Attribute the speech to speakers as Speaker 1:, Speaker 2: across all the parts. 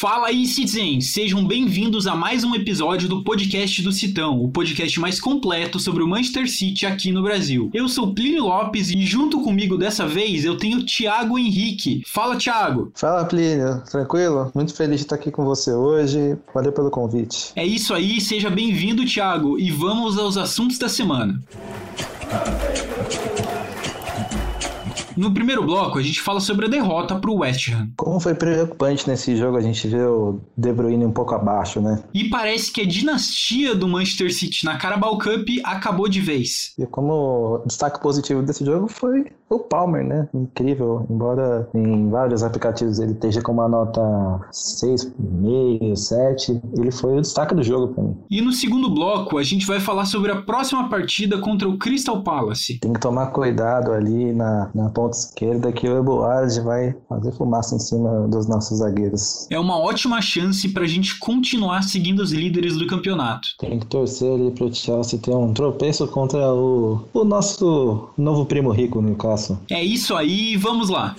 Speaker 1: Fala aí, Citizens! Sejam bem-vindos a mais um episódio do podcast do Citão, o podcast mais completo sobre o Manchester City aqui no Brasil. Eu sou Plínio Lopes e junto comigo dessa vez eu tenho Thiago Henrique. Fala, Thiago!
Speaker 2: Fala, Plínio. Tranquilo? Muito feliz de estar aqui com você hoje. Valeu pelo convite.
Speaker 1: É isso aí, seja bem-vindo, Thiago, e vamos aos assuntos da semana. No primeiro bloco, a gente fala sobre a derrota para o West Ham.
Speaker 2: Como foi preocupante nesse jogo a gente ver o De Bruyne um pouco abaixo, né?
Speaker 1: E parece que a dinastia do Manchester City na Carabao Cup acabou de vez.
Speaker 2: E como destaque positivo desse jogo foi o Palmer, né? Incrível. Embora em vários aplicativos ele esteja com uma nota 6,5, 7, ele foi o destaque do jogo para mim.
Speaker 1: E no segundo bloco, a gente vai falar sobre a próxima partida contra o Crystal Palace.
Speaker 2: Tem que tomar cuidado ali na, na ponta esquerda que o Eboard vai fazer fumaça em cima dos nossos zagueiros.
Speaker 1: É uma ótima chance para a gente continuar seguindo os líderes do campeonato.
Speaker 2: Tem que torcer ali pro Chelsea ter um tropeço contra o, o nosso novo primo rico, no caso.
Speaker 1: É isso aí, vamos lá.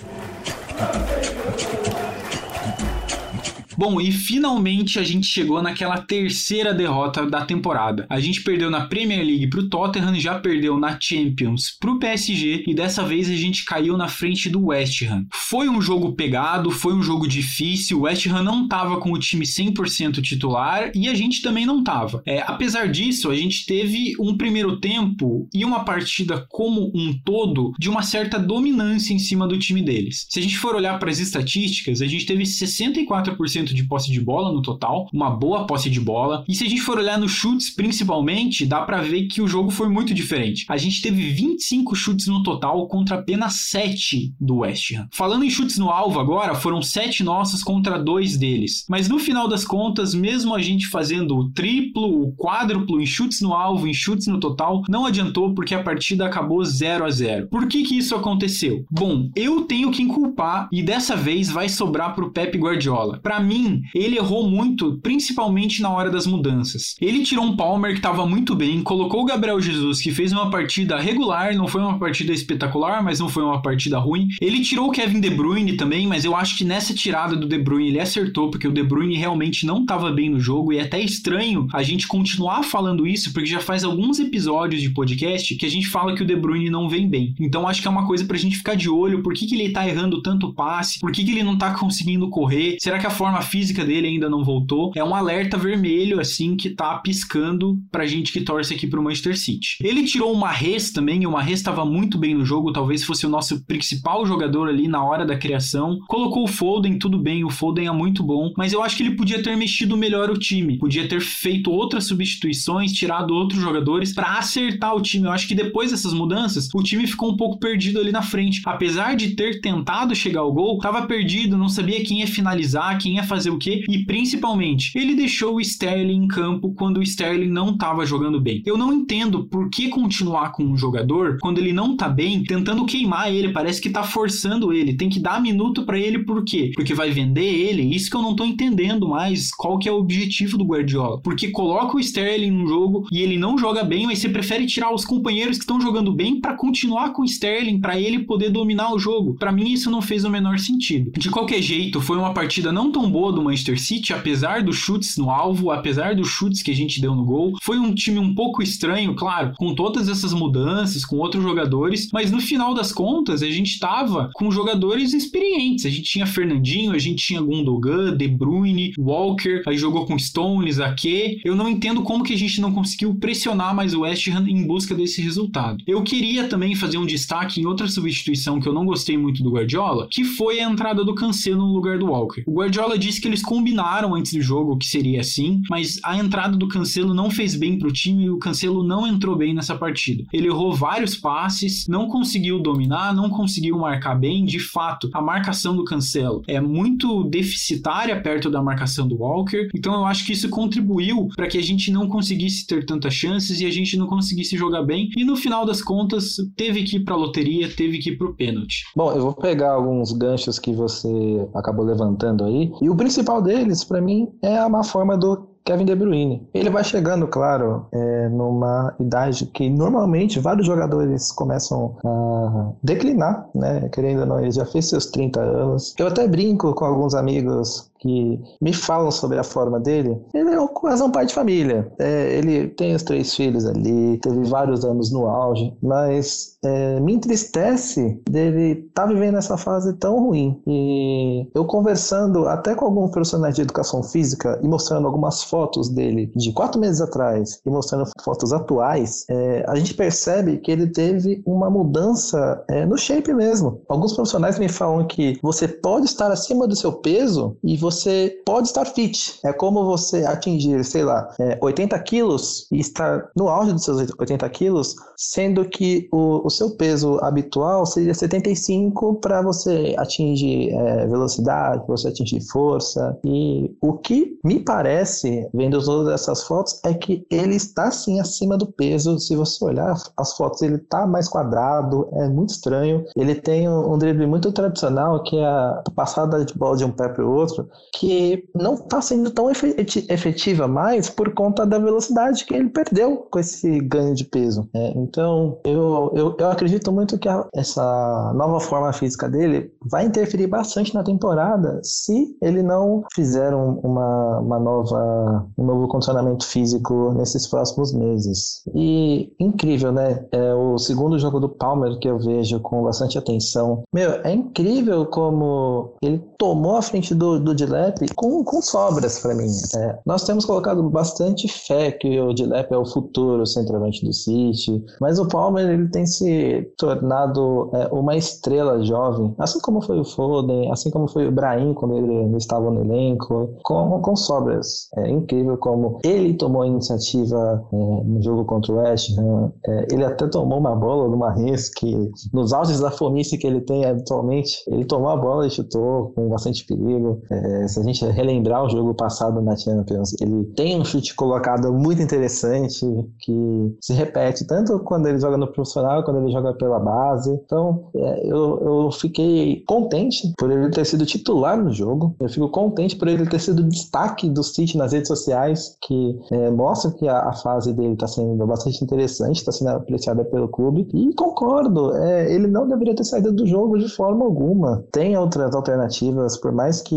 Speaker 1: Bom, e finalmente a gente chegou naquela terceira derrota da temporada. A gente perdeu na Premier League pro Tottenham, já perdeu na Champions pro PSG e dessa vez a gente caiu na frente do West Ham. Foi um jogo pegado, foi um jogo difícil. O West Ham não tava com o time 100% titular e a gente também não tava. É, apesar disso, a gente teve um primeiro tempo e uma partida como um todo de uma certa dominância em cima do time deles. Se a gente for olhar para as estatísticas, a gente teve 64% de posse de bola no total, uma boa posse de bola. E se a gente for olhar nos chutes, principalmente, dá para ver que o jogo foi muito diferente. A gente teve 25 chutes no total contra apenas 7 do West Ham. Falando em chutes no alvo agora, foram 7 nossos contra 2 deles. Mas no final das contas, mesmo a gente fazendo o triplo, o quádruplo em chutes no alvo, em chutes no total, não adiantou porque a partida acabou 0 a 0. Por que que isso aconteceu? Bom, eu tenho que inculpar e dessa vez vai sobrar pro Pep Guardiola. Para mim mim, ele errou muito, principalmente na hora das mudanças. Ele tirou um Palmer que estava muito bem, colocou o Gabriel Jesus, que fez uma partida regular, não foi uma partida espetacular, mas não foi uma partida ruim. Ele tirou o Kevin De Bruyne também, mas eu acho que nessa tirada do De Bruyne ele acertou, porque o De Bruyne realmente não estava bem no jogo, e é até estranho a gente continuar falando isso, porque já faz alguns episódios de podcast que a gente fala que o De Bruyne não vem bem. Então acho que é uma coisa pra gente ficar de olho, por que, que ele tá errando tanto passe, por que, que ele não tá conseguindo correr, será que a forma física dele ainda não voltou. É um alerta vermelho, assim, que tá piscando pra gente que torce aqui pro Manchester City. Ele tirou uma res também, e o Mahrez estava muito bem no jogo, talvez fosse o nosso principal jogador ali na hora da criação. Colocou o Foden, tudo bem, o Foden é muito bom, mas eu acho que ele podia ter mexido melhor o time, podia ter feito outras substituições, tirado outros jogadores para acertar o time. Eu acho que depois dessas mudanças, o time ficou um pouco perdido ali na frente. Apesar de ter tentado chegar ao gol, tava perdido, não sabia quem ia finalizar, quem ia fazer o quê, e principalmente, ele deixou o Sterling em campo quando o Sterling não estava jogando bem. Eu não entendo por que continuar com um jogador quando ele não tá bem, tentando queimar ele, parece que tá forçando ele, tem que dar minuto para ele por quê? Porque vai vender ele, isso que eu não tô entendendo mais, qual que é o objetivo do Guardiola. Porque coloca o Sterling no jogo e ele não joga bem, mas você prefere tirar os companheiros que estão jogando bem para continuar com o Sterling, para ele poder dominar o jogo. Para mim isso não fez o menor sentido. De qualquer jeito, foi uma partida não tão boa boa do Manchester City, apesar dos chutes no alvo, apesar dos chutes que a gente deu no gol. Foi um time um pouco estranho, claro, com todas essas mudanças, com outros jogadores, mas no final das contas a gente estava com jogadores experientes. A gente tinha Fernandinho, a gente tinha Gundogan, De Bruyne, Walker, aí jogou com Stones, Ake. Eu não entendo como que a gente não conseguiu pressionar mais o West Ham em busca desse resultado. Eu queria também fazer um destaque em outra substituição que eu não gostei muito do Guardiola, que foi a entrada do Cancelo no lugar do Walker. O Guardiola disse que eles combinaram antes do jogo que seria assim, mas a entrada do Cancelo não fez bem pro time e o Cancelo não entrou bem nessa partida. Ele errou vários passes, não conseguiu dominar, não conseguiu marcar bem. De fato, a marcação do Cancelo é muito deficitária perto da marcação do Walker, então eu acho que isso contribuiu para que a gente não conseguisse ter tantas chances e a gente não conseguisse jogar bem. E no final das contas, teve que ir pra loteria, teve que ir pro pênalti.
Speaker 2: Bom, eu vou pegar alguns ganchos que você acabou levantando aí. E o principal deles, para mim, é a má forma do Kevin De Bruyne. Ele vai chegando, claro, é, numa idade que normalmente vários jogadores começam a declinar, né? Querendo ou não, ele já fez seus 30 anos. Eu até brinco com alguns amigos que me falam sobre a forma dele, ele é quase um pai de família. É, ele tem os três filhos ali, teve vários anos no auge, mas é, me entristece dele estar tá vivendo essa fase tão ruim. E eu conversando até com alguns profissionais de educação física e mostrando algumas fotos dele de quatro meses atrás e mostrando fotos atuais, é, a gente percebe que ele teve uma mudança é, no shape mesmo. Alguns profissionais me falam que você pode estar acima do seu peso e você você pode estar fit. É como você atingir, sei lá, é, 80 quilos e estar no auge dos seus 80 quilos, sendo que o, o seu peso habitual seria 75 para você atingir é, velocidade, você atingir força. E o que me parece, vendo todas essas fotos, é que ele está sim acima do peso. Se você olhar as fotos, ele está mais quadrado, é muito estranho. Ele tem um, um drible muito tradicional, que é a passada de bola de um pé para o outro, que não está sendo tão efetiva mais por conta da velocidade que ele perdeu com esse ganho de peso. É, então, eu, eu, eu, acredito muito que a, essa nova forma física dele vai interferir bastante na temporada se ele não fizer um, uma, uma nova, um novo condicionamento físico nesses próximos meses. E incrível, né? É o segundo jogo do Palmer que eu vejo com bastante atenção. Meu, é incrível como ele tomou a frente do, do Dilep com, com sobras para mim. É, nós temos colocado bastante fé que o Dilep é o futuro centroavante do City, mas o Palmer ele tem se tornado é, uma estrela jovem, assim como foi o Foden, assim como foi o Brahim quando ele estava no elenco, com, com sobras. É incrível como ele tomou a iniciativa é, no jogo contra o West Ham. É, ele até tomou uma bola do Marrins que nos auges da fomice que ele tem atualmente, ele tomou a bola e chutou com bastante perigo. É, se a gente relembrar o jogo passado na Champions, ele tem um chute colocado muito interessante que se repete tanto quando ele joga no profissional, quando ele joga pela base. Então, é, eu, eu fiquei contente por ele ter sido titular no jogo. Eu fico contente por ele ter sido destaque do City nas redes sociais, que é, mostra que a, a, fase dele está sendo bastante interessante, está sendo apreciada pelo clube. E concordo, é, ele não deveria ter saído do jogo de forma alguma. Tem outras alternativas por mais que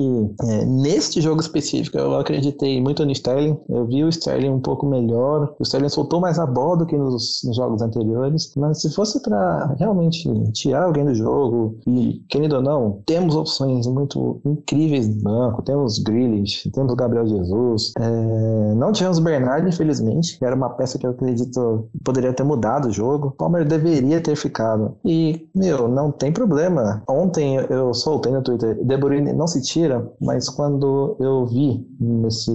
Speaker 2: é, neste jogo específico eu acreditei muito no Sterling, eu vi o Sterling um pouco melhor, o Sterling soltou mais a bola do que nos, nos jogos anteriores, mas se fosse para realmente tirar alguém do jogo, e querendo ou não, temos opções muito incríveis no banco, temos Grealish, temos Gabriel Jesus, é, não tivemos Bernard, infelizmente, que era uma peça que eu acredito poderia ter mudado o jogo, Palmer deveria ter ficado, e, meu, não tem problema, ontem eu soltei no Twitter, De Bruyne não se tira, mas quando eu vi nesse.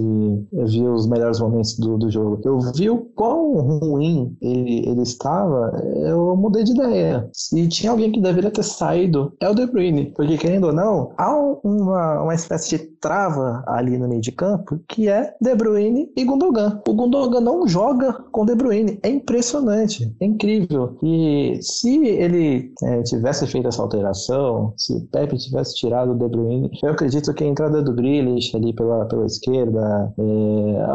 Speaker 2: Eu vi os melhores momentos do, do jogo, eu vi o quão ruim ele, ele estava, eu mudei de ideia. Se tinha alguém que deveria ter saído, é o De Bruyne. Porque, querendo ou não, há uma, uma espécie de trava ali no meio de campo que é De Bruyne e Gundogan. O Gundogan não joga com De Bruyne. É impressionante, é incrível. E se ele é, tivesse feito essa alteração, se Pepe tivesse tirado o De Bruyne eu acredito que a entrada do Grealish ali pela, pela esquerda, é,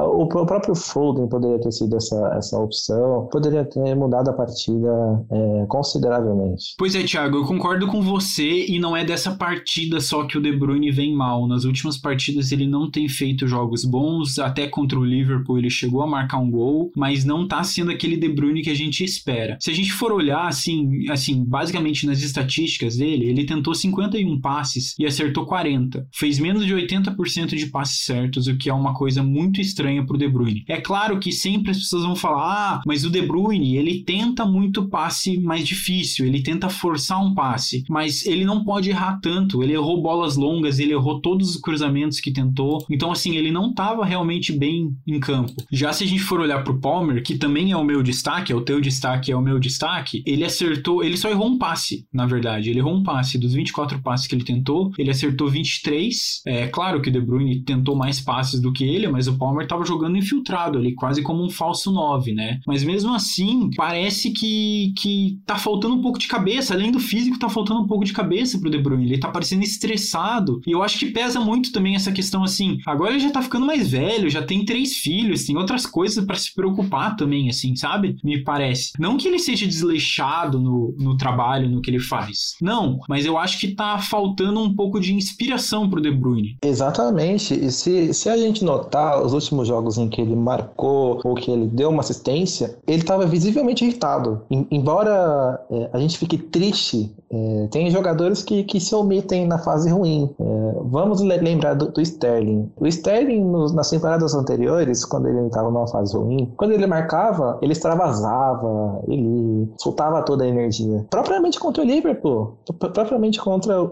Speaker 2: o, o, próprio Foden poderia ter sido essa, essa opção, poderia ter mudado a partida é, consideravelmente.
Speaker 1: Pois é, Thiago, eu concordo com você e não é dessa partida só que o De Bruyne vem mal. Nas últimas partidas ele não tem feito jogos bons, até contra o Liverpool ele chegou a marcar um gol, mas não tá sendo aquele De Bruyne que a gente espera. Se a gente for olhar assim, assim, basicamente nas estatísticas dele, ele tentou 51 passes e acertou 40. Fez menos de 80% de passes certos, o que é uma coisa muito estranha pro De Bruyne. É claro que sempre as pessoas vão falar: "Ah, mas o De Bruyne, ele tenta muito passe mais difícil, ele tenta forçar um passe, mas ele não pode errar tanto. Ele errou bolas longas, ele errou todos os cruzamentos que tentou. Então assim, ele não estava realmente bem em campo. Já se a gente for olhar pro Palmer, que também é o meu destaque, é o teu destaque, é o meu destaque, ele acertou, ele só errou um passe, na verdade. Ele errou um passe dos 24 passes que ele tentou, ele acertou 23, é, É claro que De Bruyne tentou mais passes do que ele, mas o Palmer estava jogando infiltrado ali, quase como um falso 9, né? Mas mesmo assim, parece que, que tá faltando um pouco de cabeça, além do físico, tá faltando um pouco de cabeça pro De Bruyne. Ele tá parecendo estressado. E eu acho que pesa muito também essa questão assim. Agora ele já tá ficando mais velho, já tem três filhos, tem outras coisas para se preocupar também, assim, sabe? Me parece. Não que ele seja desleixado no, no trabalho, no que ele faz. Não, mas eu acho que tá faltando um pouco de inspiração pro De Bruyne.
Speaker 2: Exatamente. E se, se a gente notar os últimos jogos em que ele marcou ou que ele deu uma assistência, ele estava visivelmente irritado. Em, embora é, a gente fique triste, é, tem jogadores que, que se omitem na fase ruim. É, vamos lembrar do, do, Sterling. O Sterling, nos, nas temporadas anteriores, quando ele estava numa fase ruim, quando ele marcava, ele extravasava, ele soltava toda a energia. Propriamente contra o Liverpool, propriamente contra o,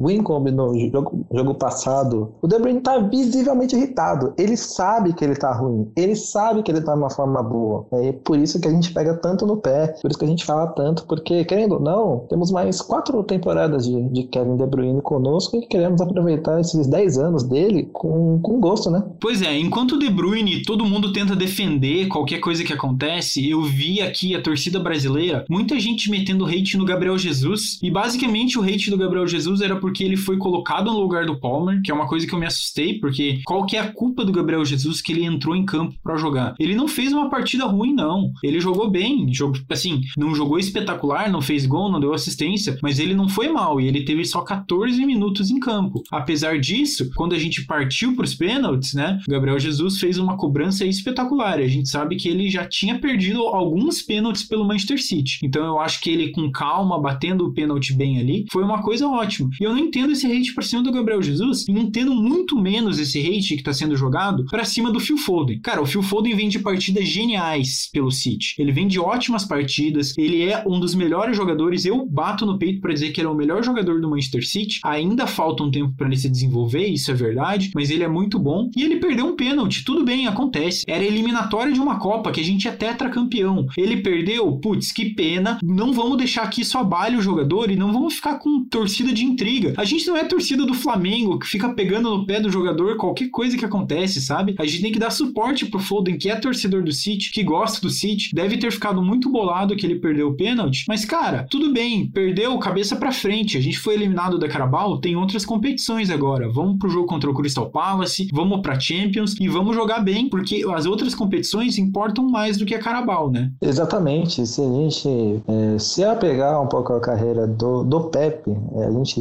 Speaker 2: o Wincombe no jogo, jogo passado, o De Bruyne está visivelmente irritado. Ele sabe que ele está ruim, ele sabe que ele está numa forma boa. É por isso que a gente pega tanto no pé, por isso que a gente fala tanto, porque, querendo ou não, temos mais quatro temporadas de, de Kevin De Bruyne conosco e queremos aproveitar esses 10 anos dele com, com gosto, né?
Speaker 1: Pois é, enquanto o De Bruyne todo mundo tenta defender qualquer coisa que acontece, eu vi aqui a torcida brasileira, muita gente metendo hate no Gabriel Jesus, e basicamente o hate do Gabriel Jesus era porque ele foi colocado no lugar do Palmer, que é uma coisa que eu me assustei, porque qual que é a culpa do Gabriel Jesus que ele entrou em campo para jogar? Ele não fez uma partida ruim, não. Ele jogou bem, jogou, assim, não jogou espetacular, não fez gol, não deu assistência, mas ele não foi mal e ele teve só 14 minutos em campo. Apesar disso, quando a gente partiu para os pênaltis, né, Gabriel Jesus fez uma cobrança espetacular. A gente sabe que ele já tinha perdido alguns pênaltis pelo Manchester City. Então eu acho que ele com calma, batendo o pênalti bem ali, foi uma coisa ótima. E eu não entendo esse hate para cima do Gabriel Jesus e entendo muito menos esse hate que está sendo jogado para cima do Phil Foden. Cara, o Phil Foden vem de partidas geniais pelo City. Ele vem de ótimas partidas, ele é um dos melhores jogadores. Eu bato no peito para dizer que ele é o melhor jogador do Manchester City. Ainda falta um tempo para ele se desenvolver, isso é verdade, mas ele é muito bom. E ele perdeu um pênalti, tudo bem, acontece. Era eliminatória de uma Copa que a gente é tetracampeão. Ele perdeu, putz, que pena. Não vamos deixar que isso abale o jogador e não vamos ficar com torcida de intriga. A gente não é torcida do Flamengo que fica pegando no pé do jogador qualquer coisa que acontece, sabe? A gente tem que dar suporte pro Foden, que é torcedor do City, que gosta do City. Deve ter ficado muito bolado que ele perdeu o pênalti, mas cara, tudo bem, perdeu cabeça para frente. A gente foi eliminado da Carabao, tem outras competições agora. Vamos pro jogo contra o Crystal Palace, vamos pra Champions e vamos jogar bem, porque as outras competições importam mais do que a Carabao, né?
Speaker 2: Exatamente. Se a gente é, se apegar um pouco a carreira do, do Pepe, é, a gente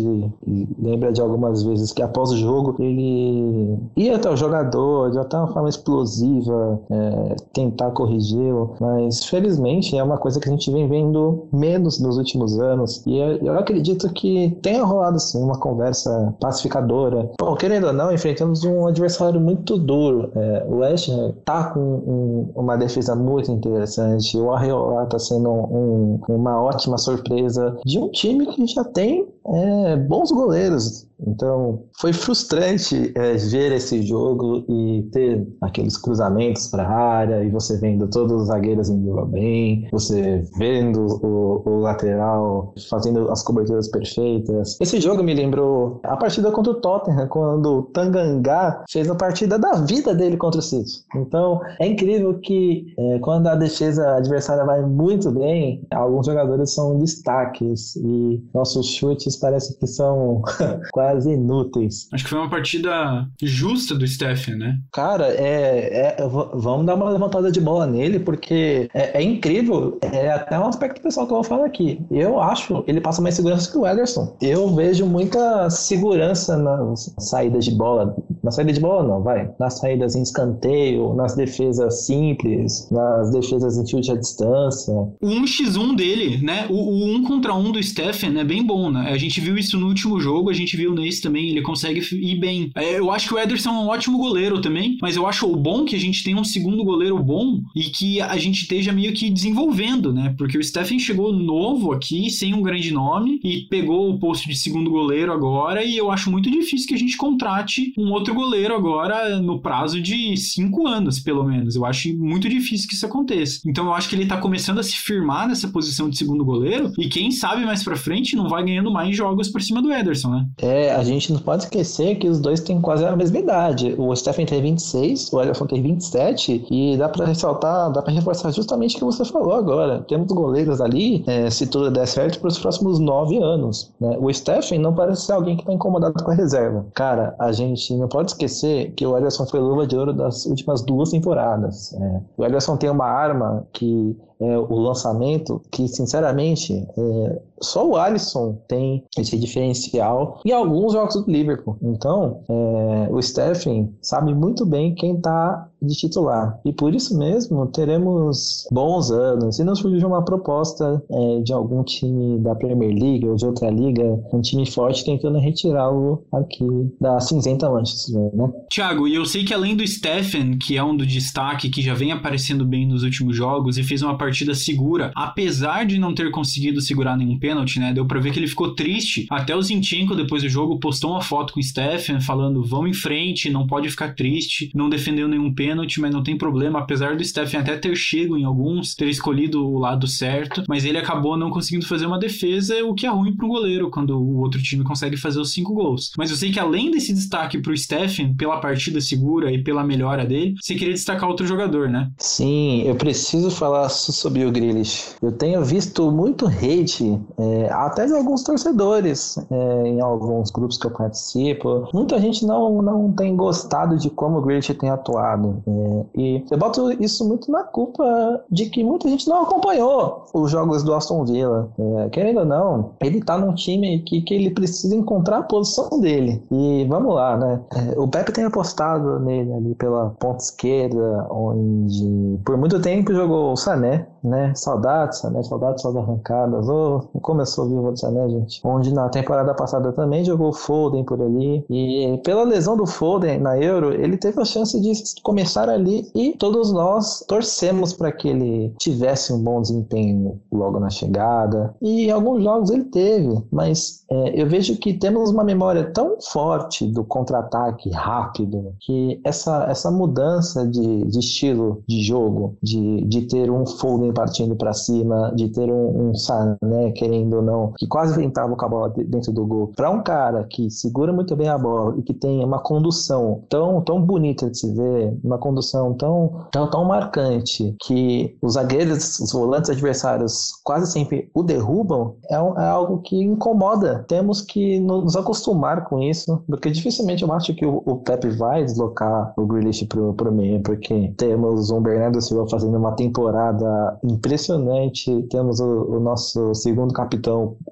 Speaker 2: lembra de algumas vezes que após o jogo ele ia até o jogador de até uma forma explosiva, é, tentar corrigi-lo, mas felizmente é uma coisa que a gente vem vendo menos nos últimos anos e eu acredito que tenha rolado sim uma conversa pacificadora. Bom, querendo ou não, enfrentamos um adversário muito duro. É, o West tá com um, uma defesa muito interessante. O Arreola tá sendo um, uma ótima surpresa de um time que já tem é, bons goleiros. Então, foi frustrante é, ver esse jogo e ter aqueles cruzamentos para a área e você vendo todos os zagueiros indo bem, você vendo o, o, lateral fazendo as coberturas perfeitas. Esse jogo me lembrou a partida contra o Tottenham, quando o Tangangá fez a partida da vida dele contra o City. Então, é incrível que é, quando a defesa adversária vai muito bem, alguns jogadores são destaques e nossos chutes parece que são quase inúteis.
Speaker 1: Acho que foi uma partida justa do Stephen, né?
Speaker 2: Cara, é, é, vamos dar uma levantada de bola nele, porque é, é, incrível. É até um aspecto pessoal que eu vou falar aqui. Eu acho ele passa mais segurança que o Ederson. Eu vejo muita segurança nas saídas de bola. Na saída de bola, não, vai. Nas saídas em escanteio, nas defesas simples, nas defesas em chute à distância.
Speaker 1: O 1x1 dele, né? O, o 1 contra 1 do Stephen é bem bom, né? A gente viu isso no último jogo, a gente viu nesse também, ele consegue ir bem. É, eu acho que o Ederson é um ótimo goleiro também, mas eu acho bom que a gente tem um segundo goleiro bom e que a gente esteja meio que desenvolvendo, né? Porque o Stephen chegou novo aqui, sem um grande nome, e pegou o posto de segundo goleiro agora, e eu acho muito difícil que a gente contrate um outro goleiro agora no prazo de cinco anos, pelo menos. Eu acho muito difícil que isso aconteça. Então eu acho que ele tá começando a se firmar nessa posição de segundo goleiro, e quem sabe mais pra frente não vai ganhando mais jogos por cima do Ederson, né?
Speaker 2: É, a gente não pode esquecer que os dois têm quase a mesma idade. O Stephen tem 26, o Ederson tem 27, e dá pra ressaltar, dá pra reforçar justamente o que você falou agora. Temos goleiros ali, é, se tudo der certo, para os próximos nove anos. Né? O Stephen não parece ser alguém que tá incomodado com a reserva. Cara, a gente não pode esquecer que o Ederson foi luva de ouro das últimas duas temporadas. É. O Ederson tem uma arma que é, o lançamento, que sinceramente é, só o Alisson tem esse diferencial e alguns jogos do Liverpool. Então, é, o Stephen sabe muito bem quem está de titular. E por isso mesmo teremos bons anos. E não surge uma proposta é, de algum time da Premier League ou de outra liga, um time forte tentando retirá-lo aqui da cinzenta Manchester, né?
Speaker 1: Thiago, e eu sei que além do Stephen, que é um do destaque, que já vem aparecendo bem nos últimos jogos e fez uma partida segura, apesar de não ter conseguido segurar nenhum pênalti, né? Deu pra ver que ele ficou triste. Até o Zinchenko, depois do jogo, postou uma foto com o Stephen falando: vamos em frente, não pode ficar triste, não defendeu nenhum pênalti, mas não tem problema. Apesar do Stephen até ter chego em alguns, ter escolhido o lado certo, mas ele acabou não conseguindo fazer uma defesa, o que é ruim pro goleiro quando o outro time consegue fazer os cinco gols. Mas eu sei que além desse destaque pro Stephen, pela partida segura e pela melhora dele, você queria destacar outro jogador, né?
Speaker 2: Sim, eu preciso falar sobre o Grealish. Eu tenho visto muito hate, é, até de alguns torcedores, é, em alguns grupos que eu participo. Muita gente não, não tem gostado de como o Grealish tem atuado. É, e eu boto isso muito na culpa de que muita gente não acompanhou os jogos do Aston Villa. É, querendo ou não, ele tá num time que, que ele precisa encontrar a posição dele. E vamos lá, né? É, o Pepe tem apostado nele ali pela ponta esquerda, onde por muito tempo jogou o Sané, né? Saudades, né? Saudades só arrancadas. Oh, começou o vivo Sané, gente. Onde na temporada passada também jogou o Foden por ali. E pela lesão do Foden na Euro, ele teve a chance de começar ali e todos nós torcemos para que ele tivesse um bom desempenho logo na chegada. E alguns jogos ele teve, mas é, eu vejo que temos uma memória tão forte do contra-ataque rápido que essa, essa mudança de, de estilo de jogo, de, de ter um Foden partindo para cima, de ter um, um Sané, querendo ou não, que quase entrava com a bola dentro do gol, para um cara que segura muito bem a bola e que tem uma condução tão, tão bonita de se ver, uma condução tão, tão, tão marcante, que os zagueiros, os volantes adversários quase sempre o derrubam, é, é algo que incomoda. Temos que nos acostumar com isso, porque dificilmente eu acho que o, o Pepe vai deslocar o Grealish pro, pro meio, porque temos um Bernardo Silva fazendo uma temporada impressionante. Temos o, o, nosso segundo capitão,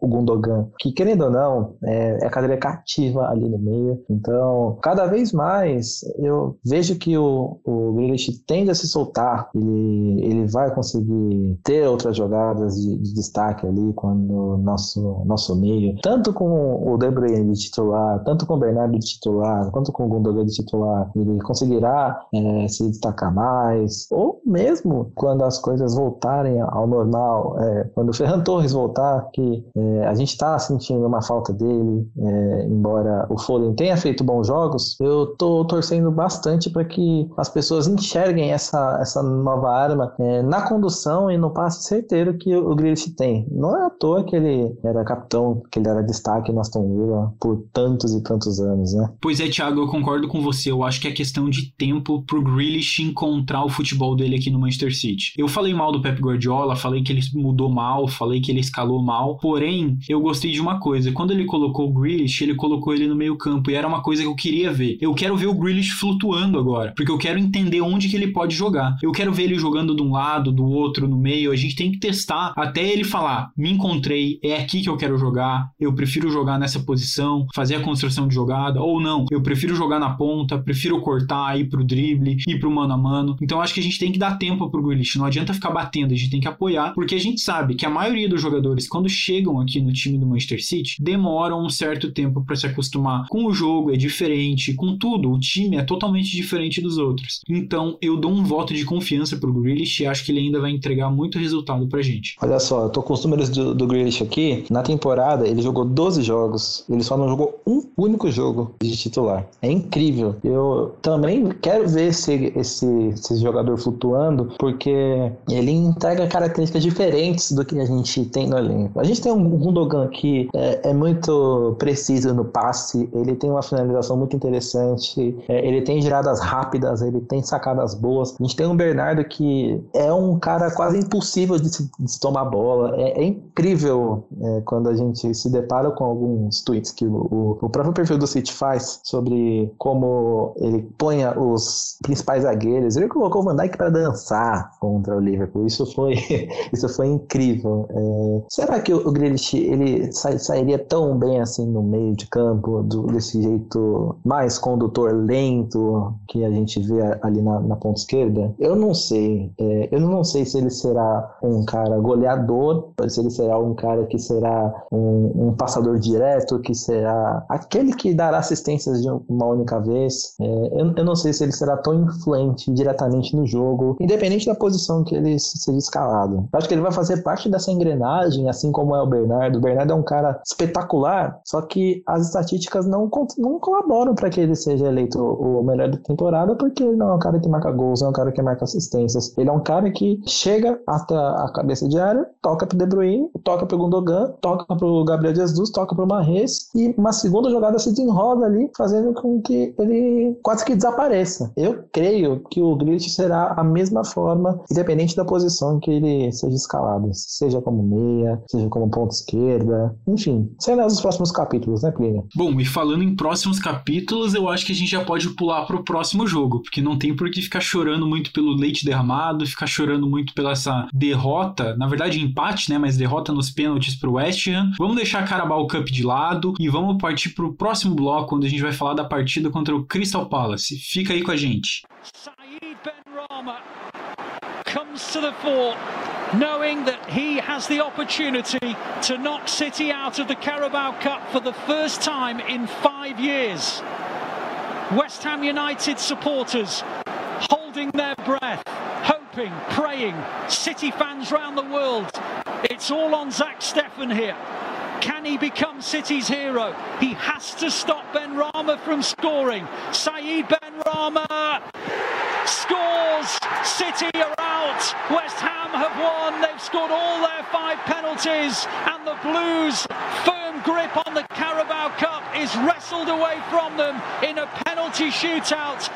Speaker 2: o Gundogan, que querendo ou não, é, é cadeira cativa ali no meio. Então, cada vez mais eu vejo que o, o Grealish tende a se soltar. Ele, ele vai conseguir ter outras jogadas de, de destaque ali quando nosso nosso meio, tanto com o De Bruyne de titular, tanto com o Bernardo de titular, quanto com o Gundogan de titular, ele conseguirá é, se destacar mais, ou mesmo quando as coisas voltarem ao normal, é, quando o Ferran Torres voltar, que é, a gente está sentindo uma falta dele, é, embora o Foden tenha feito bons jogos, eu tô torcendo bastante para que as pessoas enxerguem essa, essa nova arma é, na condução e no passe certeiro que o Grealish tem. Não é à toa que ele era capitão, que ele era destaque no Aston Villa por tantos e tantos anos, né?
Speaker 1: Pois é, Thiago, eu concordo com você. Eu acho que é questão de tempo pro Grealish encontrar o futebol dele aqui no Manchester City. Eu falei mal do Pep Guardiola, falei que ele mudou mal, falei que ele escalou mal. Porém, eu gostei de uma coisa. Quando ele colocou o Grealish, ele colocou ele no meio campo e era uma coisa que eu queria ver. Eu quero ver o Grealish flutuando agora, porque eu quero entender onde que ele pode jogar. Eu quero ver ele jogando de um lado, do outro, no meio. A gente tem que testar até ele falar: "Me encontrei, é aqui que eu quero jogar. Eu prefiro jogar nessa posição, fazer a construção de jogada ou não. Eu prefiro jogar na ponta, prefiro cortar, ir pro drible, ir pro mano a mano. Então acho que a gente tem que dar tempo pro Grealish. Não adianta ficar batendo, a gente tem que apoiar, porque a gente sabe que a maioria dos jogadores quando chegam aqui no time do Manchester City demoram um certo tempo para se acostumar com o jogo, é diferente, com tudo. O time é totalmente diferente dos outros. Então eu dou um voto de confiança pro Grealish e acho que ele ainda vai entregar muito resultado pra gente.
Speaker 2: Olha só, eu tô com os números do, do Grealish aqui. Na temporada ele jogou 12 jogos, ele só não jogou um único jogo de titular. É incrível. Eu também quero ver esse, esse, esse jogador flutuando, porque ele entrega características diferentes do que a gente tem no elenco. A gente tem um Gundogan que é, é muito preciso no passe, ele tem uma finalização muito interessante, é, ele tem giradas rápidas, ele tem sacadas boas. A gente tem um Bernardo que é um cara quase impossível de se, de se tomar bola. É, é incrível é, quando a gente se depara com alguns tweets que o, o próprio perfil do City faz sobre como ele põe os principais zagueiros. Ele colocou o Van Dijk para dançar contra o Liverpool. Isso foi, isso foi incrível. É, será que o, Grealish ele sa, sairia tão bem assim no meio de campo, do, desse jeito mais condutor lento que a gente vê ali na, na ponta esquerda? Eu não sei. É, eu não sei se ele será um cara goleador, se ele será um cara que será um, um passador direto, que será aquele que dará assistências de uma única vez. É, eu, eu não sei se ele será tão influente diretamente no jogo, independente da posição que ele seja escalado. Eu acho que ele vai fazer parte dessa engrenagem, assim como é o Bernardo. O Bernardo é um cara espetacular, só que as estatísticas não, não colaboram para que ele seja eleito o melhor da temporada, porque ele não é um cara que marca gols, não é um cara que marca assistências. Ele é um cara que chega até a cabeça de área, toca pro De Bruyne, toca pro Gundogan, toca pro Gabriel Jesus, toca pro Marres e uma segunda jogada se desenrola ali, fazendo com que ele quase que desapareça. Eu creio que o Grealish será a mesma forma, independente da posição em que ele seja escalado, seja como meia, seja como ponta esquerda, enfim, será nos próximos capítulos, né, Plínio?
Speaker 1: Bom, e falando em próximos capítulos, eu acho que a gente já pode pular pro próximo jogo, porque não tem por que ficar chorando muito pelo leite derramado, ficar chorando muito pela essa derrota, na verdade empate, né, mas derrota nos pênaltis pro West Ham. Vamos deixar a Carabao Cup de lado e vamos partir pro próximo bloco, onde a gente vai falar da partida contra o Crystal Palace. Fica aí com a gente. Saeed Ben comes to the fore, knowing that he has the opportunity to knock City out of the Carabao Cup for the first time in five years. West Ham United supporters holding their breath, hoping, praying. City fans round the world. It's all on Zach Steffen here. Can he become City's hero? He has to stop Ben Rama from scoring. Saeed Ben Rama scores. City out. West Ham have won. They've scored all their five penalties, and the Blues' firm grip on the Carabao Cup is wrestled away from them in a penalty shootout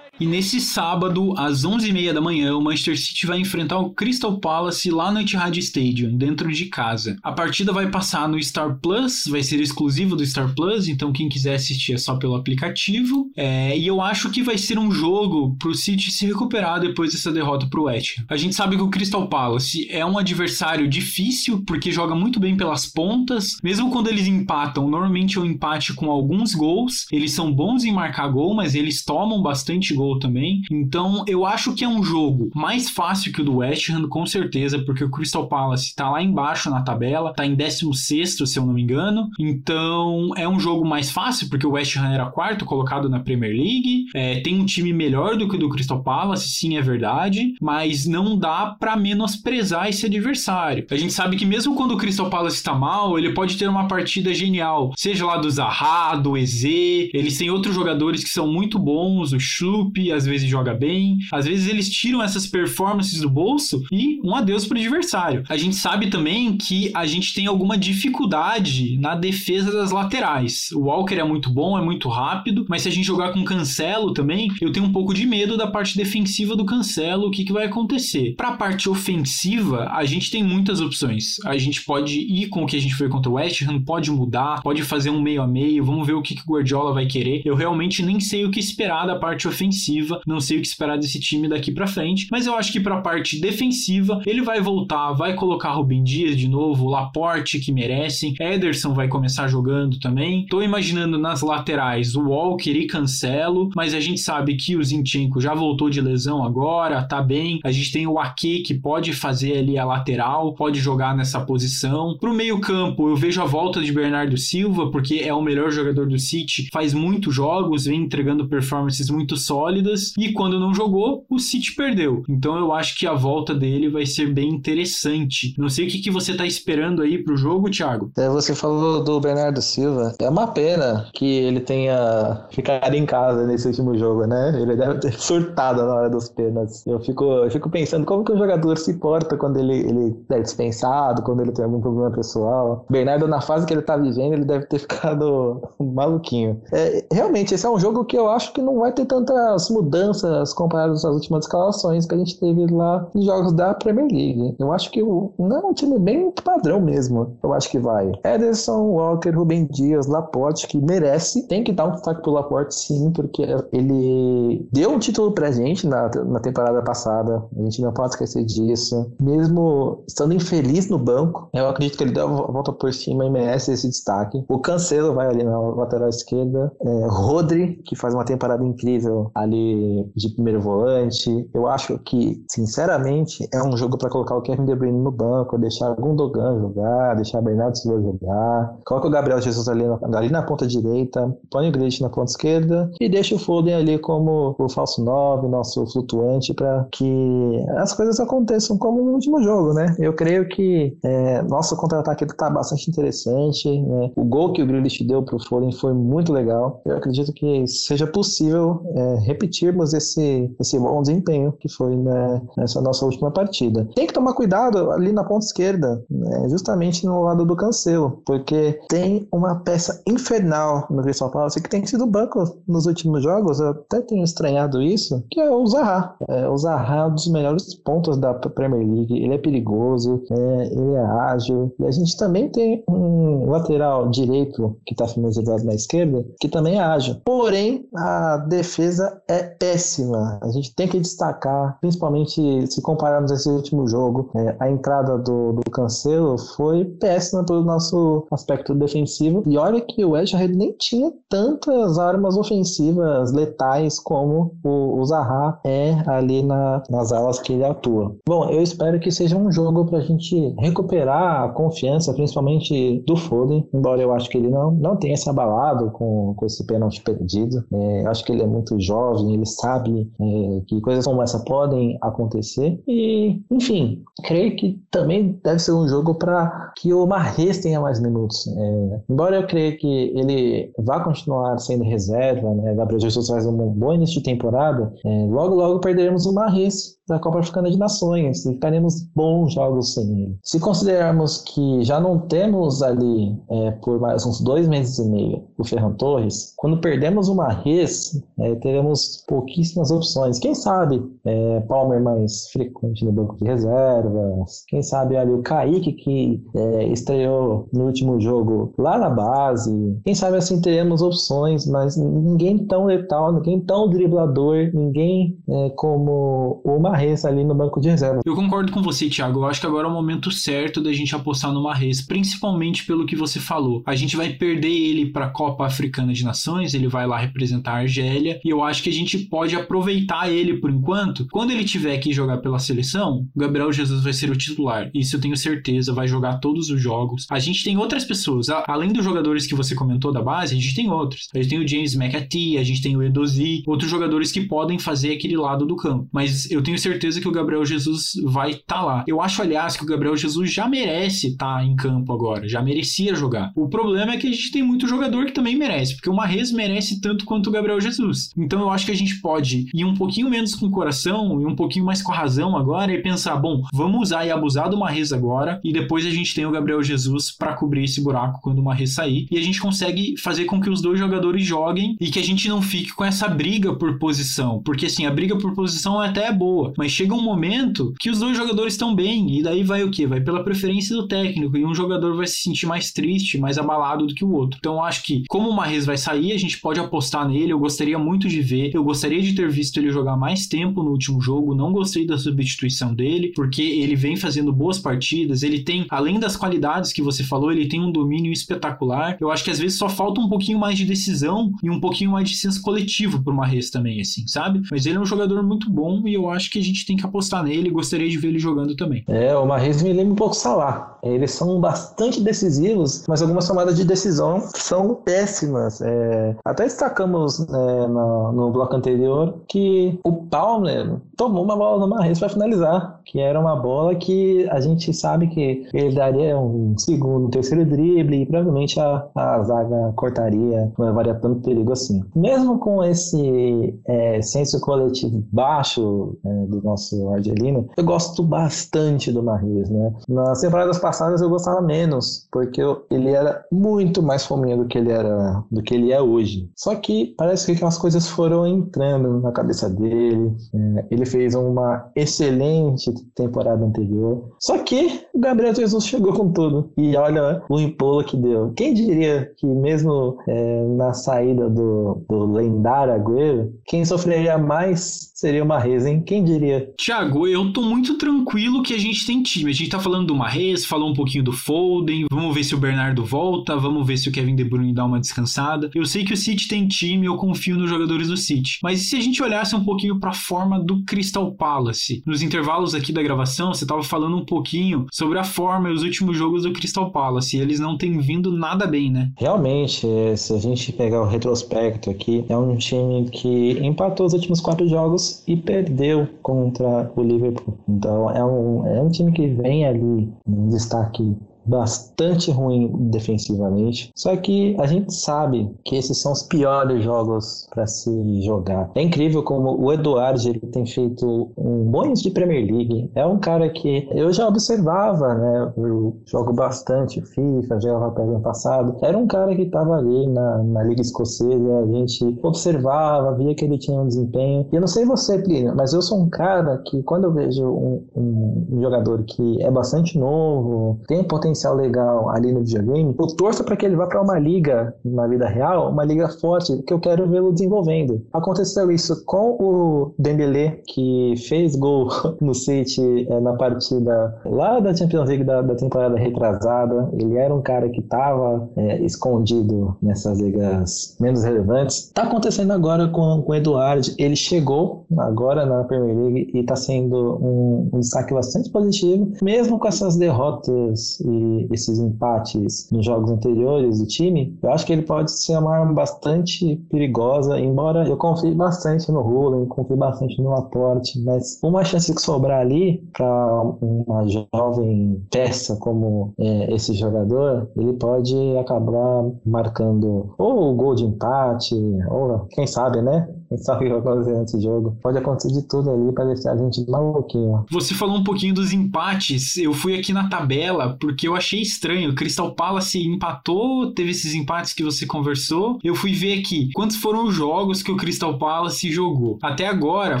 Speaker 1: E nesse sábado, às 11h30 da manhã, o Manchester City vai enfrentar o Crystal Palace lá no Etihad Stadium, dentro de casa. A partida vai passar no Star Plus, vai ser exclusivo do Star Plus, então quem quiser assistir é só pelo aplicativo. É, e eu acho que vai ser um jogo pro City se recuperar depois dessa derrota pro West. A gente sabe que o Crystal Palace é um adversário difícil porque joga muito bem pelas pontas, mesmo quando eles empatam, normalmente é um empate com alguns gols. Eles são bons em marcar gol, mas eles tomam bastante gol também. Então eu acho que é um jogo mais fácil que o do West Ham, com certeza, porque o Crystal Palace tá lá embaixo na tabela, tá em 16, se eu não me engano. Então é um jogo mais fácil, porque o West Ham era quarto colocado na Premier League. É, tem um time melhor do que o do Crystal Palace, sim, é verdade, mas não dá para menosprezar esse adversário. A gente sabe que mesmo quando o Crystal Palace está mal, ele pode ter uma partida genial, seja lá do Zaha, do Eze, eles têm outros jogadores que são muito bons, o Chup às vezes joga bem, às vezes eles tiram essas performances do bolso e um adeus pro adversário. A gente sabe também que a gente tem alguma dificuldade na defesa das laterais. O Walker é muito bom, é muito rápido, mas se a gente jogar com Cancelo também, eu tenho um pouco de medo da parte defensiva do Cancelo, o que, que vai acontecer. Para a parte ofensiva, a gente tem muitas opções. A gente pode ir com o que a gente foi contra o West Ham, pode mudar, pode fazer um meio a meio, vamos ver o que, que o Guardiola vai querer. Eu realmente nem sei o que esperar da parte ofensiva, não sei o que esperar desse time daqui para frente, mas eu acho que para a parte defensiva, ele vai voltar, vai colocar Rubem Dias de novo, Laporte que merecem, Ederson vai começar jogando também. Tô imaginando nas laterais o Walker e Cancelo, mas a gente sabe que o Zinchenko já voltou de lesão agora, tá bem. A gente tem o Ake que pode fazer ali a lateral, pode jogar nessa posição. Pro meio-campo, eu vejo a volta de Bernardo Silva, porque é o melhor jogador do City, faz muitos jogos, vem entregando performances muito sólidas e quando não jogou, o City perdeu. Então eu acho que a volta dele vai ser bem interessante. Não sei o que, que você tá esperando aí pro jogo, Thiago.
Speaker 2: É, você falou do Bernardo Silva. É uma pena que ele tenha ficado em casa nesse último jogo, né? Ele deve ter surtado na hora dos pênaltis. Eu fico, eu fico pensando como que o jogador se porta quando ele, ele é dispensado, quando ele tem algum problema pessoal. Bernardo, na fase que ele tá vivendo, ele deve ter ficado maluquinho. É, realmente, esse é um jogo que eu acho que não vai ter tantas mudanças comparadas às últimas escalações que a gente teve lá nos jogos da Premier League. Eu acho que o, não é um time bem padrão mesmo. Eu acho que vai. Ederson, Walker, Rubem Dias, Laporte, que merece. Tem que dar um destaque pro Laporte, sim, porque ele deu um título pra gente na, na temporada passada. A gente não pode esquecer disso. Mesmo estando infeliz no banco, eu acredito que ele deu a volta por cima e merece esse destaque. O Cancelo vai ali na lateral esquerda. É, Rodri, que faz uma temporada incrível ali de primeiro volante. Eu acho que, sinceramente, é um jogo para colocar o Kevin De Bruyne no banco, deixar Gundogan jogar, deixar Bernardo Silva jogar. Coloca o Gabriel Jesus ali na, ali na ponta direita, põe o Grealish na ponta esquerda e deixa o Foden ali como o falso 9, nosso flutuante, para que as coisas aconteçam como no último jogo, né? Eu creio que é, nosso contra-ataque está bastante interessante. Né? O gol que o Grealish deu para o Foden foi muito legal. Eu acredito que seja possível é, repetirmos esse, esse bom desempenho que foi né, nessa nossa última partida. Tem que tomar cuidado ali na ponta esquerda, né, justamente no lado do Cancelo, porque tem uma peça infernal no Crystal Palace que tem sido banco nos últimos jogos, eu até tenho estranhado isso, que é o Zaha. É, o Zaha é um dos melhores pontos da Premier League, ele é perigoso, é, ele é ágil, e a gente também tem um lateral direito que está finalizado na esquerda, que também é ágil. Porém, a defesa é péssima. A gente tem que destacar, principalmente se compararmos esse último jogo, é, a entrada do, do Cancelo foi péssima pelo nosso aspecto defensivo. E olha que o West nem tinha tantas armas ofensivas letais como o, o Zaha é ali na, nas alas que ele atua. Bom, eu espero que seja um jogo para a gente recuperar a confiança, principalmente do Foden, embora eu acho que ele não, não tenha se abalado com, com esse pênalti perdido. É, acho que ele é muito jovem, ele sabe é, que coisas como essa podem acontecer. E, enfim, creio que também deve ser um jogo para que o Marres tenha mais minutos. É, embora eu creia que ele vá continuar sendo reserva, né? Gabriel Jesus faz um bom início de temporada, é, logo logo perderemos o Marres da Copa Africana de Nações e ficaremos bons jogos sem ele. Se considerarmos que já não temos ali é, por mais uns dois meses e meio o Ferran Torres, quando perdemos o Marres, é, teremos pouquíssimas opções. Quem sabe é, Palmer mais frequente no banco de reservas, quem sabe ali o Kaique que é, estreou no último jogo lá na base, quem sabe assim teremos opções, mas ninguém tão letal, ninguém tão driblador, ninguém é, como o Marres ali no banco de reserva.
Speaker 1: Eu concordo com você, Thiago. Eu acho que agora é o momento certo da gente apostar no Marres, principalmente pelo que você falou. A gente vai perder ele para a Copa Africana de Nações, ele vai lá representar a Argélia, e eu acho que a gente pode aproveitar ele por enquanto. Quando ele tiver que jogar pela seleção, o Gabriel Jesus vai ser o titular. Isso eu tenho certeza, vai jogar todos os jogos. A gente tem outras pessoas, além dos jogadores que você comentou da base, a gente tem outros. A gente tem o James McAtee, a gente tem o Edozi, outros jogadores que podem fazer aquele lado do campo. Mas eu tenho certeza certeza que o Gabriel Jesus vai estar tá lá. Eu acho, aliás, que o Gabriel Jesus já merece estar tá em campo agora, já merecia jogar. O problema é que a gente tem muito jogador que também merece, porque o Marrez merece tanto quanto o Gabriel Jesus. Então eu acho que a gente pode ir um pouquinho menos com o coração e um pouquinho mais com a razão agora e pensar, bom, vamos usar e abusar do Marrez agora e depois a gente tem o Gabriel Jesus para cobrir esse buraco quando o Marrez sair e a gente consegue fazer com que os dois jogadores joguem e que a gente não fique com essa briga por posição, porque assim, a briga por posição até é boa, mas chega um momento que os dois jogadores estão bem, e daí vai o quê? Vai pela preferência do técnico, e um jogador vai se sentir mais triste, mais abalado do que o outro. Então acho que, como o Marrez vai sair, a gente pode apostar nele. Eu gostaria muito de ver, eu gostaria de ter visto ele jogar mais tempo no último jogo. Não gostei da substituição dele, porque ele vem fazendo boas partidas. Ele tem, além das qualidades que você falou, ele tem um domínio espetacular. Eu acho que às vezes só falta um pouquinho mais de decisão e um pouquinho mais de senso coletivo pro Marrez também, assim, sabe? Mas ele é um jogador muito bom e eu acho que a gente tem que apostar nele gostaria de ver ele jogando também.
Speaker 2: É, o Mahrez me lembra um pouco Salah. Eles são bastante decisivos, mas algumas tomadas de decisão são péssimas. É, até destacamos é, na no, no bloco anterior que o Palmer tomou uma bola no Marres para finalizar, que era uma bola que a gente sabe que ele daria um segundo, terceiro drible e provavelmente a, a zaga cortaria, não levaria tanto perigo assim. Mesmo com esse é, senso coletivo baixo é, do nosso Argelino, eu gosto bastante do Marres, né? Nas temporadas passadas eu gostava menos, porque eu, ele era muito mais fominha do que ele era, do que ele é hoje. Só que parece que aquelas coisas foram entrando na cabeça dele. É, ele fez uma excelente temporada anterior. Só que o Gabriel Jesus chegou com tudo. E olha o empolo que deu. Quem diria que mesmo é, na saída do, do lendário Agüero, quem sofreria mais seria o Marrez, hein? Quem diria?
Speaker 1: Thiago, eu tô muito tranquilo que a gente tem time. A gente tá falando do Marrez, falou um pouquinho do Foden, vamos ver se o Bernardo volta, vamos ver se o Kevin De Bruyne dá uma descansada. Eu sei que o City tem time, eu confio nos jogadores do City. Mas se a gente olhasse um pouquinho para a forma do Crystal Palace? Nos intervalos aqui da gravação, você tava falando um pouquinho sobre a forma e os últimos jogos do Crystal Palace. E eles não têm vindo nada bem, né?
Speaker 2: Realmente, é, se a gente pegar o retrospecto aqui, é um time que empatou os últimos quatro jogos e perdeu contra o Liverpool. Então é um, é um time que vem ali um destaque bastante ruim defensivamente. Só que a gente sabe que esses são os piores jogos para se jogar. É incrível como o Eduardo ele tem feito um bom de Premier League. É um cara que eu já observava, né? Eu jogo bastante FIFA, jogava pelo ano passado. Era um cara que estava ali na, na Liga Escocesa, a gente observava, via que ele tinha um desempenho. E eu não sei você, Plínio, mas eu sou um cara que quando eu vejo um, um jogador que é bastante novo, tem potencial potencial legal ali no videogame, eu torço para que ele vá para uma liga na vida real, uma liga forte, que eu quero vê-lo desenvolvendo. Aconteceu isso com o Dembélé, que fez gol no City é, na partida lá da Champions League da, da temporada retrasada. Ele era um cara que estava é, escondido nessas ligas menos relevantes. Está acontecendo agora com, com o Eduardo. Ele chegou agora na Premier League e está sendo um, um destaque bastante positivo, mesmo com essas derrotas e esses empates nos jogos anteriores do time, eu acho que ele pode ser uma arma bastante perigosa, embora eu confie bastante no Rulen, confie bastante no Laporte, mas uma chance que sobrar ali para uma jovem peça como é, esse jogador, ele pode acabar marcando ou o gol de empate, ou quem sabe, né? Sabe o que nesse jogo. Pode acontecer de tudo ali para deixar a gente maluquinho.
Speaker 1: Você falou um pouquinho dos empates. Eu fui aqui na tabela porque eu achei estranho. Crystal Palace empatou, teve esses empates que você conversou. Eu fui ver aqui quantos foram os jogos que o Crystal Palace jogou. Até agora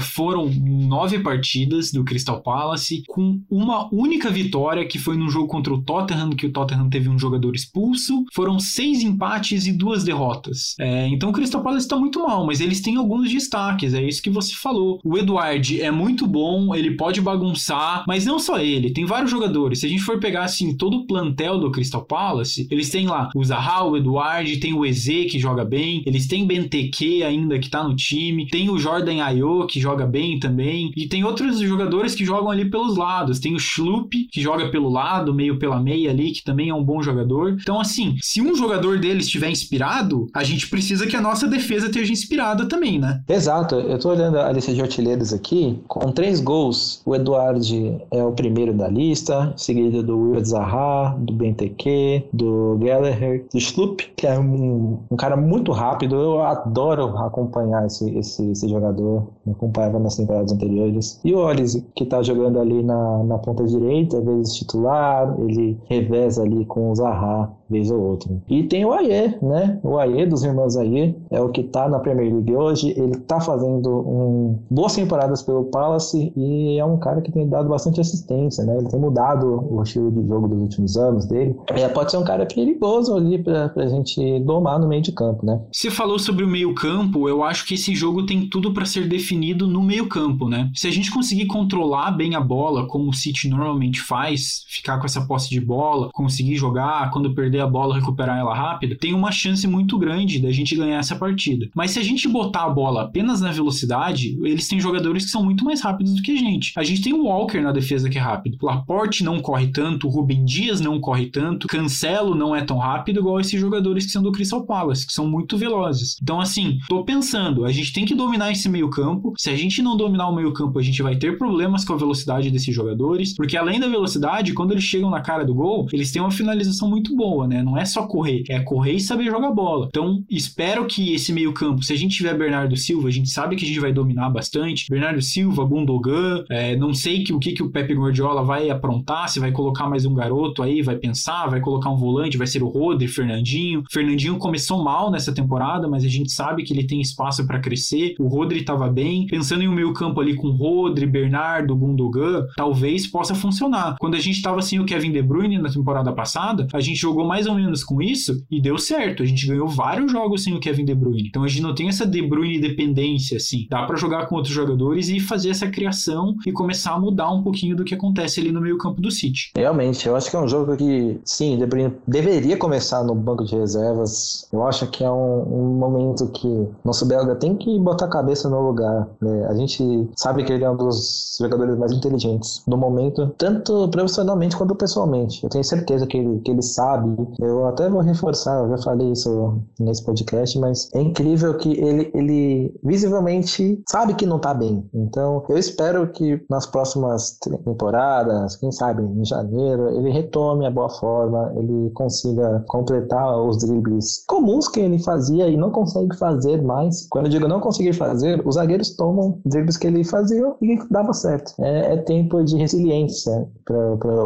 Speaker 1: foram nove partidas do Crystal Palace, com uma única vitória que foi no jogo contra o Tottenham, que o Tottenham teve um jogador expulso. Foram seis empates e duas derrotas. É, então o Crystal Palace está muito mal, mas eles têm alguns destaques. É isso que você falou. O Eduard é muito bom, ele pode bagunçar, mas não só ele, tem vários jogadores. Se a gente for pegar assim todo o plantel do Crystal Palace, eles têm lá o Zaha, o Eduard, tem o Eze que joga bem, eles têm Benteke ainda que tá no time, tem o Jordan Ayew que joga bem também, e tem outros jogadores que jogam ali pelos lados, tem o Schlupp que joga pelo lado, meio pela meia ali, que também é um bom jogador. Então assim, se um jogador deles estiver inspirado, a gente precisa que a nossa defesa esteja inspirada também, né?
Speaker 2: Exato, eu tô olhando a lista de artilheiros aqui, com três gols, o Eduard é o primeiro da lista, seguido do Will Zaha, do Benteke, do Gallagher, do Sloop, que é um, um, cara muito rápido. Eu adoro acompanhar esse, esse, esse jogador. Eu acompanhava nas temporadas anteriores. E o Olise, que tá jogando ali na, na ponta direita, às vezes titular, ele reveza ali com o Zaha vez ou outra. E tem o Aie, né? O Aie dos irmãos Aie é o que tá na Premier League hoje. Ele tá fazendo um, boas temporadas pelo Palace e é um cara que tem dado bastante assistência, né? Ele tem mudado o estilo de jogo dos últimos anos dele. É, pode ser um cara perigoso ali pra, pra gente domar no meio de campo, né?
Speaker 1: Você falou sobre o meio campo, eu acho que esse jogo tem tudo para ser definido no meio campo, né? Se a gente conseguir controlar bem a bola, como o City normalmente faz, ficar com essa posse de bola, conseguir jogar, quando perder a bola, recuperar ela rápido, tem uma chance muito grande da gente ganhar essa partida. Mas se a gente botar a bola bola apenas na velocidade, eles têm jogadores que são muito mais rápidos do que a gente. A gente tem o Walker na defesa que é rápido. Laporte não corre tanto, o Rubem Dias não corre tanto, Cancelo não é tão rápido igual esses jogadores que são do Crystal Palace, que são muito velozes. Então, assim, tô pensando, a gente tem que dominar esse meio-campo. Se a gente não dominar o meio-campo, a gente vai ter problemas com a velocidade desses jogadores, porque além da velocidade, quando eles chegam na cara do gol, eles têm uma finalização muito boa, né? Não é só correr, é correr e saber jogar bola. Então, espero que esse meio-campo, se a gente tiver Bernardo Silva, a gente sabe que a gente vai dominar bastante. Bernardo Silva, Gundogan, é, não sei que, o que, que o Pepe Guardiola vai aprontar, se vai colocar mais um garoto aí, vai pensar, vai colocar um volante, vai ser o Rodri, Fernandinho. Fernandinho começou mal nessa temporada, mas a gente sabe que ele tem espaço para crescer. O Rodri estava bem. Pensando em um meio-campo ali com Rodri, Bernardo, Gundogan, talvez possa funcionar. Quando a gente estava sem o Kevin De Bruyne na temporada passada, a gente jogou mais ou menos com isso e deu certo. A gente ganhou vários jogos sem o Kevin De Bruyne. Então a gente não tem essa De Bruyne dependência assim. Dá para jogar com outros jogadores e fazer essa criação e começar a mudar um pouquinho do que acontece ali no meio-campo do City.
Speaker 2: Realmente, eu acho que é um jogo que, sim, deveria começar no banco de reservas. Eu acho que é um, um momento que nosso belga tem que botar a cabeça no lugar. Né? A gente sabe que ele é um dos jogadores mais inteligentes no momento, tanto profissionalmente quanto pessoalmente. Eu tenho certeza que ele, que ele sabe. Eu até vou reforçar, eu já falei isso nesse podcast, mas é incrível que ele, ele visivelmente sabe que não tá bem. Então, eu espero que nas próximas temporadas, quem sabe em janeiro, ele retome a boa forma, ele consiga completar os dribles comuns que ele fazia e não consegue fazer mais. Quando eu digo não conseguir fazer, os zagueiros tomam dribles que ele fazia e dava certo. É, é tempo de resiliência para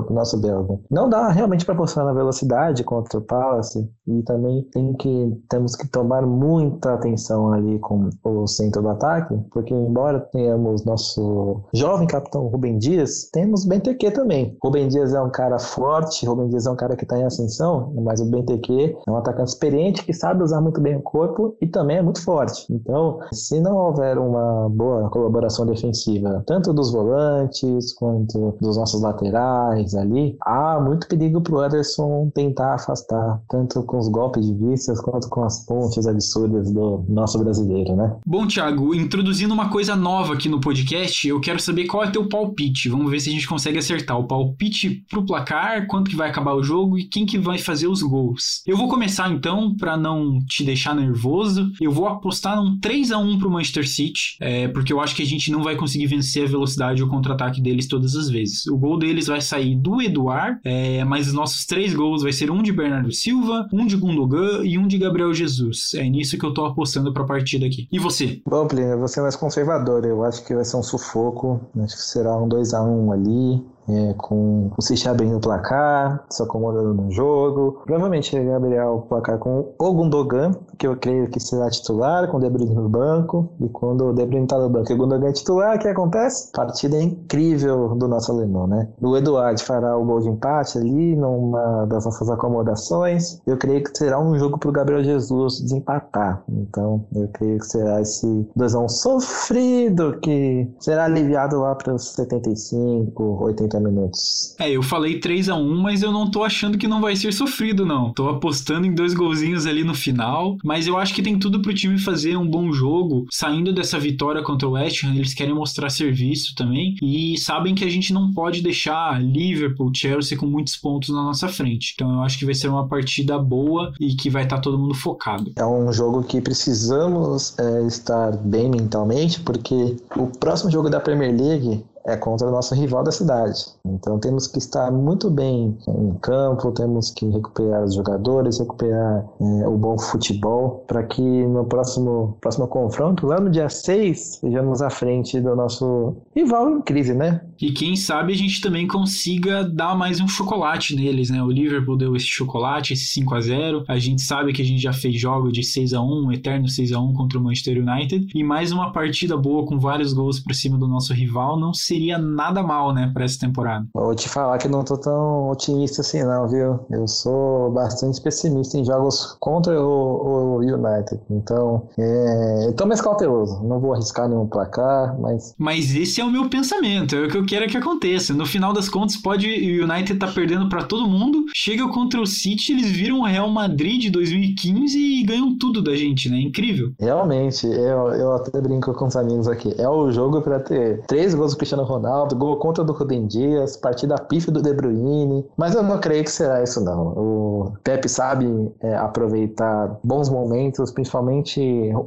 Speaker 2: o nosso belga. Não dá realmente para postar na velocidade contra o Palace e também tem que temos que tomar muita atenção ali com o centro do ataque, porque embora tenhamos nosso jovem capitão Rubem Dias, temos Benteke também. Rubem Dias é um cara forte, Rubem Dias é um cara que está em ascensão, mas o Benteke é um atacante experiente que sabe usar muito bem o corpo e também é muito forte. Então, se não houver uma boa colaboração defensiva, tanto dos volantes quanto dos nossos laterais ali, há muito perigo para o Ederson tentar afastar, tanto com os golpes de vistas quanto com as pontes absurdas do nosso brasileiro, né?
Speaker 1: Bom, Thiago, introduzindo uma coisa nova aqui no podcast, eu quero saber qual é teu palpite. Vamos ver se a gente consegue acertar o palpite pro placar, quanto que vai acabar o jogo e quem que vai fazer os gols. Eu vou começar então, para não te deixar nervoso, eu vou apostar num 3 a 1 pro Manchester City, é, porque eu acho que a gente não vai conseguir vencer a velocidade ou contra-ataque deles todas as vezes. O gol deles vai sair do Eduard, é, mas os nossos três gols vai ser um de Bernardo Silva, um de Gundogan e um de Gabriel Jesus. É nisso que eu tô apostando pra partida aqui. E você?
Speaker 2: Bom, Plínio, você é mais conservador. Eu acho que vai ser um sufoco. Acho que será um 2 a 1 ali é, com o City abrindo o placar, se acomodando no jogo. Provavelmente ele abrirá o placar com o Gundogan, que eu creio que será titular, com o De Bruyne no banco. E quando o De Bruyne está no banco e o Gundogan é titular, o que acontece? Partida incrível do nosso alemão, né? O Eduardo fará o gol de empate ali, numa das nossas acomodações. Eu creio que será um jogo para Gabriel Jesus desempatar. Então, eu creio que será esse 2x1 sofrido que será aliviado lá para os 75, 80 minutos.
Speaker 1: É, eu falei 3 a 1 mas eu não tô achando que não vai ser sofrido, não. Tô apostando em dois golzinhos ali no final, mas eu acho que tem tudo pro time fazer um bom jogo. Saindo dessa vitória contra o West Ham, eles querem mostrar serviço também e sabem que a gente não pode deixar Liverpool, Chelsea com muitos pontos na nossa frente. Então eu acho que vai ser uma partida boa e que vai estar tá todo mundo focado.
Speaker 2: É um jogo que precisamos é, estar bem mentalmente, porque o próximo jogo da Premier League é contra o nosso rival da cidade. Então temos que estar muito bem em campo, temos que recuperar os jogadores, recuperar é, o bom futebol, para que no próximo, próximo confronto, lá no dia 6, sejamos à frente do nosso rival em crise, né?
Speaker 1: E quem sabe a gente também consiga dar mais um chocolate neles, né? O Liverpool deu esse chocolate, esse 5 a 0 A gente sabe que a gente já fez jogo de 6 a 1 um eterno 6 a 1 contra o Manchester United. E mais uma partida boa com vários gols para cima do nosso rival não seria nada mal, né, para essa temporada.
Speaker 2: Vou te falar que não tô tão otimista assim, não, viu? Eu sou bastante pessimista em jogos contra o, o United. Então, é, eu tô mais cauteloso. Não vou arriscar nenhum placar, mas.
Speaker 1: Mas esse é o meu pensamento, é o que eu eu quero que aconteça. No final das contas, pode o United tá perdendo para todo mundo, chega contra o City, eles viram o Real Madrid de 2015 e ganham tudo da gente, né? Incrível.
Speaker 2: Realmente, eu, eu até brinco com os amigos aqui. É o jogo para ter três gols do Cristiano Ronaldo, gol contra do Rubem Dias, partida pífia do De Bruyne, mas eu não creio que será isso não. O Pepe sabe é, aproveitar bons momentos, principalmente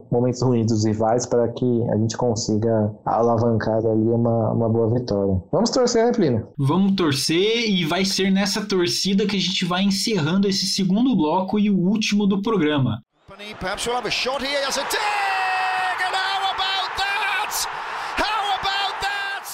Speaker 2: momentos ruins dos rivais, para que a gente consiga alavancar ali uma, uma boa vitória. Vamos torcer, né, Plínio?
Speaker 1: Vamos torcer e vai ser nessa torcida que a gente vai encerrando esse segundo bloco e o último do programa. Perhaps we'll have a shot here as a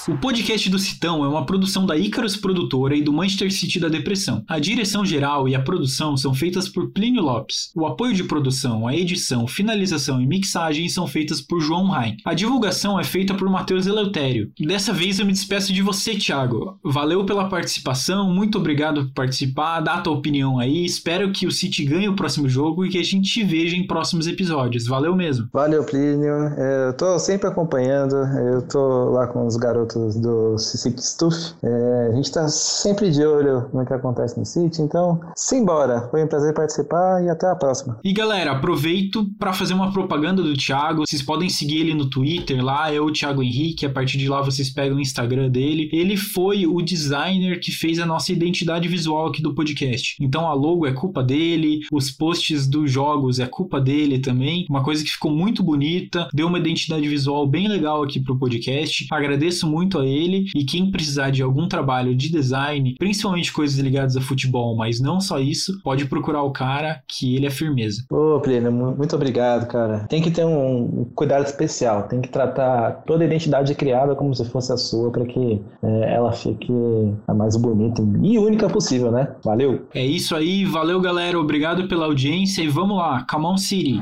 Speaker 1: O podcast do Citão é uma produção da Icarus Produtora e do Manchester City da Depressão. A direção geral e a produção são feitas por Plínio Lopes. O apoio de produção, a edição, finalização e mixagem são feitas por João Rain. A divulgação é feita por Matheus Eleutério. Dessa vez eu me despeço de você, Thiago. Valeu pela participação, muito obrigado por participar, dá a tua opinião aí. Espero que o City ganhe o próximo jogo e que a gente te veja em próximos episódios. Valeu mesmo.
Speaker 2: Valeu, Plínio. Eu tô sempre acompanhando, eu tô lá com os garotos do City Stuff. É, a gente está sempre de olho no que acontece no City, então simbora. Foi um prazer participar e até a próxima.
Speaker 1: E galera, aproveito para fazer uma propaganda do Thiago. Vocês podem seguir ele no Twitter, lá é o Thiago Henrique. A partir de lá vocês pegam o Instagram dele. Ele foi o designer que fez a nossa identidade visual aqui do podcast. Então a logo é culpa dele, os posts dos jogos é culpa dele também. Uma coisa que ficou muito bonita, deu uma identidade visual bem legal aqui pro podcast. Agradeço muito muito a ele e quem precisar de algum trabalho de design, principalmente coisas ligadas a futebol, mas não só isso, pode procurar o cara que ele é firmeza.
Speaker 2: Ô, Pleno, muito obrigado, cara. Tem que ter um cuidado especial, tem que tratar toda a identidade criada como se fosse a sua para que é, ela fique a mais bonita e única possível, né? Valeu.
Speaker 1: É isso aí, valeu galera, obrigado pela audiência e vamos lá, Camão City.